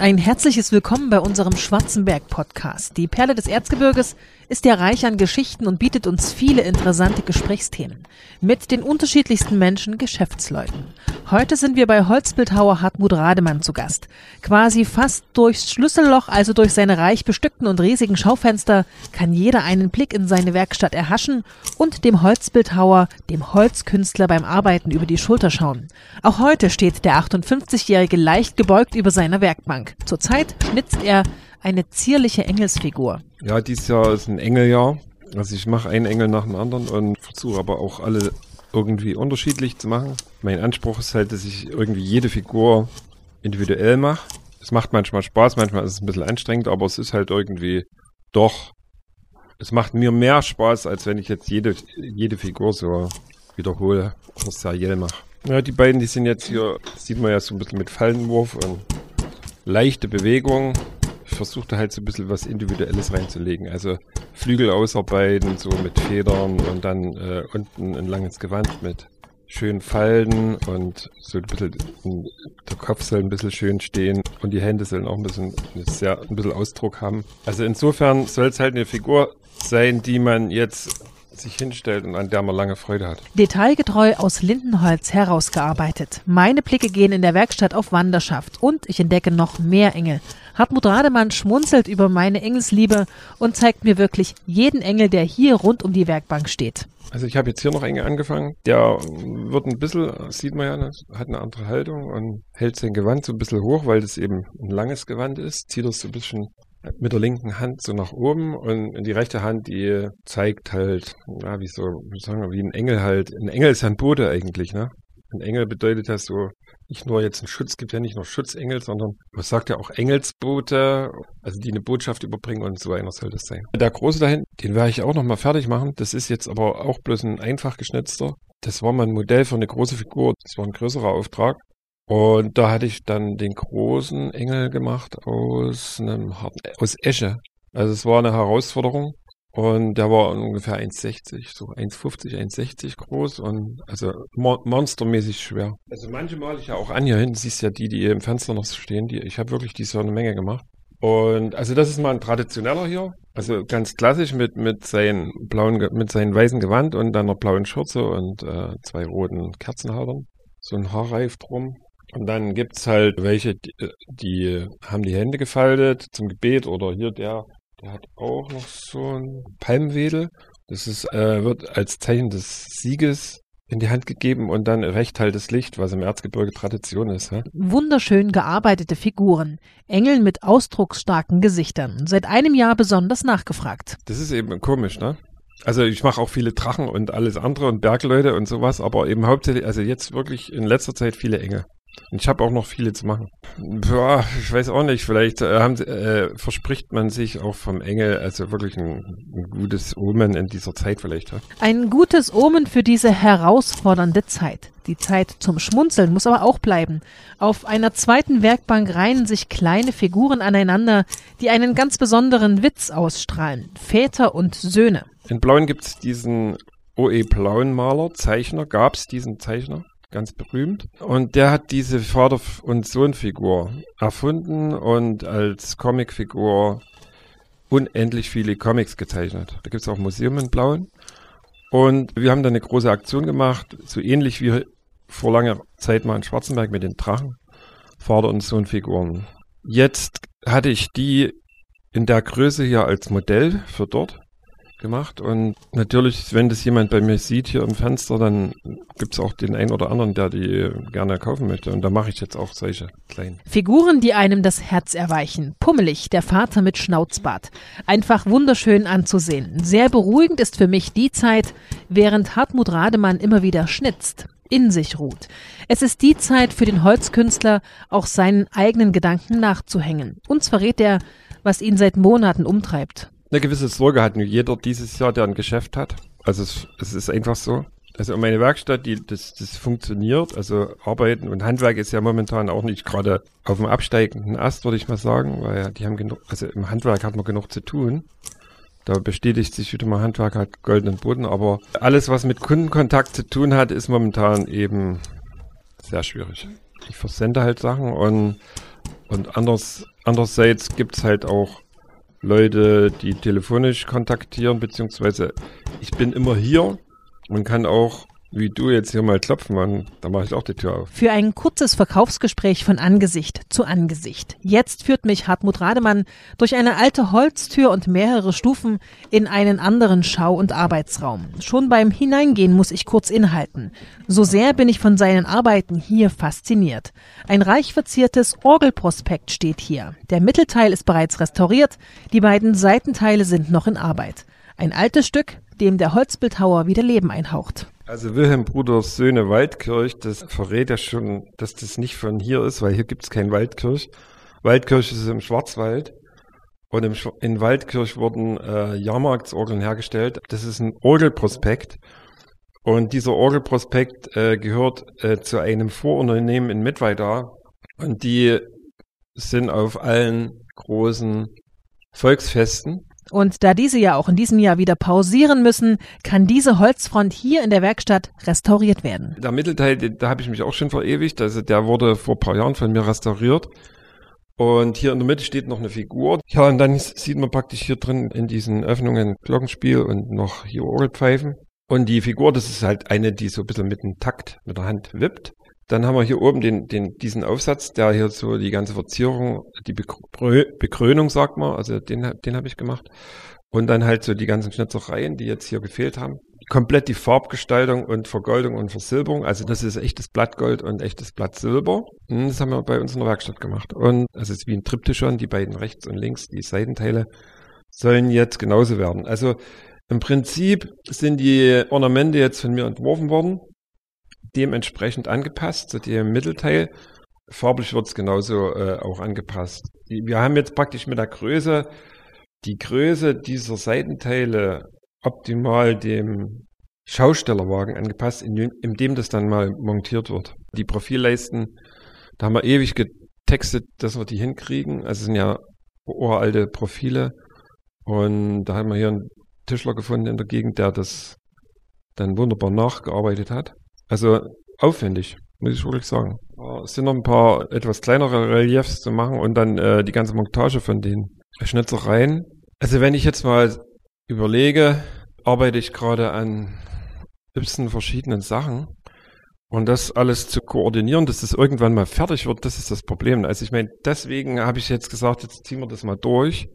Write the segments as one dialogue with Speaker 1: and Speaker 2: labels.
Speaker 1: Ein herzliches Willkommen bei unserem Schwarzenberg Podcast. Die Perle des Erzgebirges ist ja reich an Geschichten und bietet uns viele interessante Gesprächsthemen mit den unterschiedlichsten Menschen, Geschäftsleuten. Heute sind wir bei Holzbildhauer Hartmut Rademann zu Gast. Quasi fast durchs Schlüsselloch, also durch seine reich bestückten und riesigen Schaufenster, kann jeder einen Blick in seine Werkstatt erhaschen und dem Holzbildhauer, dem Holzkünstler beim Arbeiten über die Schulter schauen. Auch heute steht der 58-Jährige leicht gebeugt über seiner Werkbank. Zurzeit schnitzt er eine zierliche Engelsfigur.
Speaker 2: Ja, dieses Jahr ist ein Engeljahr. Also ich mache einen Engel nach dem anderen und versuche aber auch alle irgendwie unterschiedlich zu machen. Mein Anspruch ist halt, dass ich irgendwie jede Figur individuell mache. Es macht manchmal Spaß, manchmal ist es ein bisschen anstrengend, aber es ist halt irgendwie doch, es macht mir mehr Spaß, als wenn ich jetzt jede, jede Figur so wiederhole oder seriell mache. Ja, die beiden, die sind jetzt hier, sieht man ja so ein bisschen mit Fallenwurf und leichte Bewegung ich versuchte halt so ein bisschen was Individuelles reinzulegen. Also Flügel ausarbeiten, so mit Federn und dann äh, unten ein langes Gewand mit schönen Falten und so ein bisschen, der Kopf soll ein bisschen schön stehen und die Hände sollen auch ein bisschen, sehr, ein bisschen Ausdruck haben. Also insofern soll es halt eine Figur sein, die man jetzt sich hinstellt und an der man lange Freude hat.
Speaker 1: Detailgetreu aus Lindenholz herausgearbeitet. Meine Blicke gehen in der Werkstatt auf Wanderschaft und ich entdecke noch mehr Engel. Hartmut Rademann schmunzelt über meine Engelsliebe und zeigt mir wirklich jeden Engel, der hier rund um die Werkbank steht.
Speaker 2: Also ich habe jetzt hier noch Engel angefangen. Der wird ein bisschen, sieht man ja, ne, hat eine andere Haltung und hält sein Gewand so ein bisschen hoch, weil das eben ein langes Gewand ist. Zieht es so ein bisschen mit der linken Hand so nach oben und die rechte Hand, die zeigt halt, ja, wie so, sagen wie ein Engel halt. Ein Engel ist ein Bote eigentlich, ne? Ein Engel bedeutet ja so, nicht nur jetzt ein Schutz, gibt ja nicht nur Schutzengel, sondern man sagt ja auch Engelsboote, also die eine Botschaft überbringen und so einer soll das sein. Der große dahin, den werde ich auch nochmal fertig machen. Das ist jetzt aber auch bloß ein einfach geschnitzter. Das war mein Modell für eine große Figur. Das war ein größerer Auftrag. Und da hatte ich dann den großen Engel gemacht aus einem harten, aus Esche. Also es war eine Herausforderung. Und der war ungefähr 1,60, so 1,50, 1,60 groß und also mo monstermäßig schwer. Also manche male ich ja auch an hier hinten, siehst ja die, die im Fenster noch stehen, die, ich habe wirklich die so eine Menge gemacht. Und also das ist mal ein traditioneller hier, also ganz klassisch mit mit seinen blauen, mit seinem weißen Gewand und einer blauen Schürze und äh, zwei roten Kerzenhaltern, so ein Haarreif drum. Und dann gibt's halt welche, die, die haben die Hände gefaltet zum Gebet oder hier der der hat auch noch so ein Palmwedel. Das ist, äh, wird als Zeichen des Sieges in die Hand gegeben und dann recht halt das Licht, was im Erzgebirge Tradition ist. Ja?
Speaker 1: Wunderschön gearbeitete Figuren. Engel mit ausdrucksstarken Gesichtern. Seit einem Jahr besonders nachgefragt.
Speaker 2: Das ist eben komisch, ne? Also ich mache auch viele Drachen und alles andere und Bergleute und sowas, aber eben hauptsächlich, also jetzt wirklich in letzter Zeit viele Engel. Und ich habe auch noch viele zu machen. Boah, ich weiß auch nicht, vielleicht äh, haben, äh, verspricht man sich auch vom Engel, also wirklich ein, ein gutes Omen in dieser Zeit vielleicht. Ja?
Speaker 1: Ein gutes Omen für diese herausfordernde Zeit. Die Zeit zum Schmunzeln muss aber auch bleiben. Auf einer zweiten Werkbank reihen sich kleine Figuren aneinander, die einen ganz besonderen Witz ausstrahlen. Väter und Söhne.
Speaker 2: In Blauen gibt es diesen O.E. Blauenmaler, Zeichner, gab es diesen Zeichner ganz berühmt. Und der hat diese Vater- und Sohnfigur erfunden und als Comicfigur unendlich viele Comics gezeichnet. Da gibt es auch Museum in Blauen. Und wir haben dann eine große Aktion gemacht, so ähnlich wie vor langer Zeit mal in Schwarzenberg mit den Drachen. Vater- und Sohnfiguren. Jetzt hatte ich die in der Größe hier als Modell für dort gemacht. Und natürlich, wenn das jemand bei mir sieht hier im Fenster, dann gibt es auch den einen oder anderen, der die gerne kaufen möchte. Und da mache ich jetzt auch solche kleinen.
Speaker 1: Figuren, die einem das Herz erweichen. Pummelig, der Vater mit Schnauzbart. Einfach wunderschön anzusehen. Sehr beruhigend ist für mich die Zeit, während Hartmut Rademann immer wieder schnitzt in sich ruht. Es ist die Zeit für den Holzkünstler, auch seinen eigenen Gedanken nachzuhängen. Uns verrät er, was ihn seit Monaten umtreibt
Speaker 2: eine gewisse Sorge hat nur jeder dieses Jahr, der ein Geschäft hat. Also es, es ist einfach so. Also meine Werkstatt, die, das, das funktioniert. Also Arbeiten und Handwerk ist ja momentan auch nicht gerade auf dem absteigenden Ast, würde ich mal sagen, weil die haben genug, also im Handwerk hat man genug zu tun. Da bestätigt sich wieder mal Handwerk hat goldenen Boden, aber alles, was mit Kundenkontakt zu tun hat, ist momentan eben sehr schwierig. Ich versende halt Sachen und Und anders, andererseits gibt es halt auch Leute, die telefonisch kontaktieren, beziehungsweise ich bin immer hier. Und kann auch wie du jetzt hier mal klopfen, Mann, dann mache ich auch die Tür auf.
Speaker 1: Für ein kurzes Verkaufsgespräch von Angesicht zu Angesicht. Jetzt führt mich Hartmut Rademann durch eine alte Holztür und mehrere Stufen in einen anderen Schau- und Arbeitsraum. Schon beim Hineingehen muss ich kurz inhalten. So sehr bin ich von seinen Arbeiten hier fasziniert. Ein reich verziertes Orgelprospekt steht hier. Der Mittelteil ist bereits restauriert, die beiden Seitenteile sind noch in Arbeit. Ein altes Stück, dem der Holzbildhauer wieder Leben einhaucht.
Speaker 2: Also Wilhelm Bruders Söhne Waldkirch, das verrät ja schon, dass das nicht von hier ist, weil hier gibt es kein Waldkirch. Waldkirch ist im Schwarzwald. Und im, in Waldkirch wurden äh, Jahrmarktsorgeln hergestellt. Das ist ein Orgelprospekt. Und dieser Orgelprospekt äh, gehört äh, zu einem Vorunternehmen in Mittweida. Und die sind auf allen großen Volksfesten
Speaker 1: und da diese ja auch in diesem Jahr wieder pausieren müssen, kann diese Holzfront hier in der Werkstatt restauriert werden.
Speaker 2: Der Mittelteil, da habe ich mich auch schon verewigt. Also der wurde vor ein paar Jahren von mir restauriert. Und hier in der Mitte steht noch eine Figur. Ja, und dann sieht man praktisch hier drin in diesen Öffnungen Glockenspiel und noch hier Orgelpfeifen. Und die Figur, das ist halt eine, die so ein bisschen mit dem Takt mit der Hand wippt. Dann haben wir hier oben den, den, diesen Aufsatz, der hier so die ganze Verzierung, die Bekrönung, sagt man, also den, den habe ich gemacht. Und dann halt so die ganzen Schnitzereien, die jetzt hier gefehlt haben. Komplett die Farbgestaltung und Vergoldung und Versilberung. Also das ist echtes Blattgold und echtes Blattsilber. Hm, das haben wir bei uns in der Werkstatt gemacht. Und es ist wie ein Triptychon, die beiden rechts und links, die Seitenteile sollen jetzt genauso werden. Also im Prinzip sind die Ornamente jetzt von mir entworfen worden dementsprechend angepasst zu dem Mittelteil. Farblich wird es genauso äh, auch angepasst. Wir haben jetzt praktisch mit der Größe die Größe dieser Seitenteile optimal dem Schaustellerwagen angepasst, in, in dem das dann mal montiert wird. Die Profilleisten, da haben wir ewig getextet, dass wir die hinkriegen. Also sind ja uralte Profile. Und da haben wir hier einen Tischler gefunden in der Gegend, der das dann wunderbar nachgearbeitet hat. Also aufwendig, muss ich wirklich sagen. Es sind noch ein paar etwas kleinere Reliefs zu machen und dann äh, die ganze Montage von den Schnitzereien. Also wenn ich jetzt mal überlege, arbeite ich gerade an 17 verschiedenen Sachen. Und das alles zu koordinieren, dass das irgendwann mal fertig wird, das ist das Problem. Also ich meine, deswegen habe ich jetzt gesagt, jetzt ziehen wir das mal durch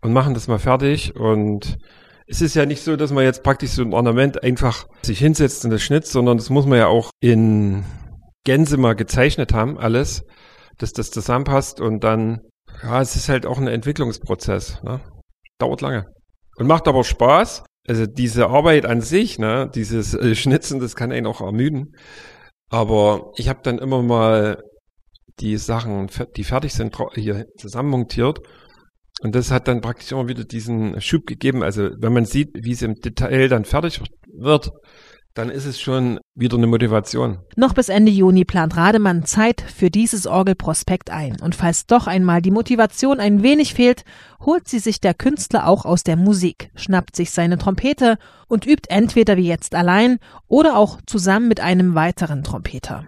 Speaker 2: und machen das mal fertig. Und es ist ja nicht so, dass man jetzt praktisch so ein Ornament einfach sich hinsetzt und das schnitzt, sondern das muss man ja auch in Gänse mal gezeichnet haben, alles, dass das zusammenpasst und dann, ja, es ist halt auch ein Entwicklungsprozess, ne? Dauert lange. Und macht aber Spaß. Also diese Arbeit an sich, ne, dieses äh, Schnitzen, das kann einen auch ermüden. Aber ich habe dann immer mal die Sachen, die fertig sind, hier zusammenmontiert und das hat dann praktisch immer wieder diesen Schub gegeben. Also wenn man sieht, wie es im Detail dann fertig wird, dann ist es schon wieder eine Motivation.
Speaker 1: Noch bis Ende Juni plant Rademann Zeit für dieses Orgelprospekt ein. Und falls doch einmal die Motivation ein wenig fehlt, holt sie sich der Künstler auch aus der Musik, schnappt sich seine Trompete und übt entweder wie jetzt allein oder auch zusammen mit einem weiteren Trompeter.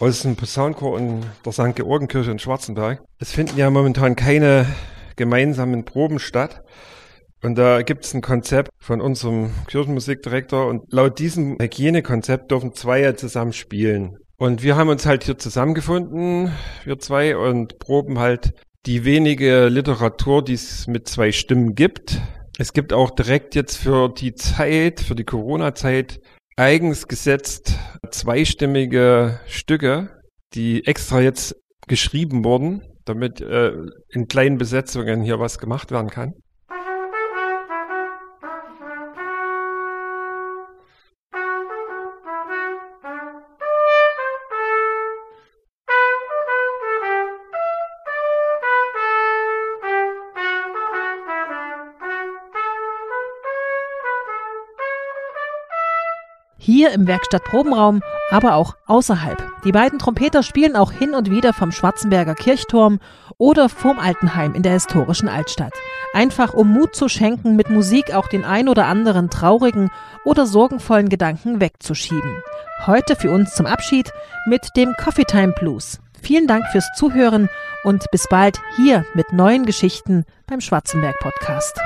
Speaker 2: Aus dem Posaunenchor in der St. Georgenkirche in Schwarzenberg. Es finden ja momentan keine gemeinsamen Proben statt. Und da gibt es ein Konzept von unserem Kirchenmusikdirektor und laut diesem Hygienekonzept dürfen zwei ja zusammen spielen. Und wir haben uns halt hier zusammengefunden, wir zwei, und proben halt die wenige Literatur, die es mit zwei Stimmen gibt. Es gibt auch direkt jetzt für die Zeit, für die Corona-Zeit, eigens gesetzt zweistimmige Stücke, die extra jetzt geschrieben wurden damit äh, in kleinen Besetzungen hier was gemacht werden kann.
Speaker 1: Hier im Werkstattprobenraum, aber auch außerhalb. Die beiden Trompeter spielen auch hin und wieder vom Schwarzenberger Kirchturm oder vorm Altenheim in der historischen Altstadt. Einfach um Mut zu schenken, mit Musik auch den ein oder anderen traurigen oder sorgenvollen Gedanken wegzuschieben. Heute für uns zum Abschied mit dem Coffee Time Blues. Vielen Dank fürs Zuhören und bis bald hier mit neuen Geschichten beim Schwarzenberg Podcast.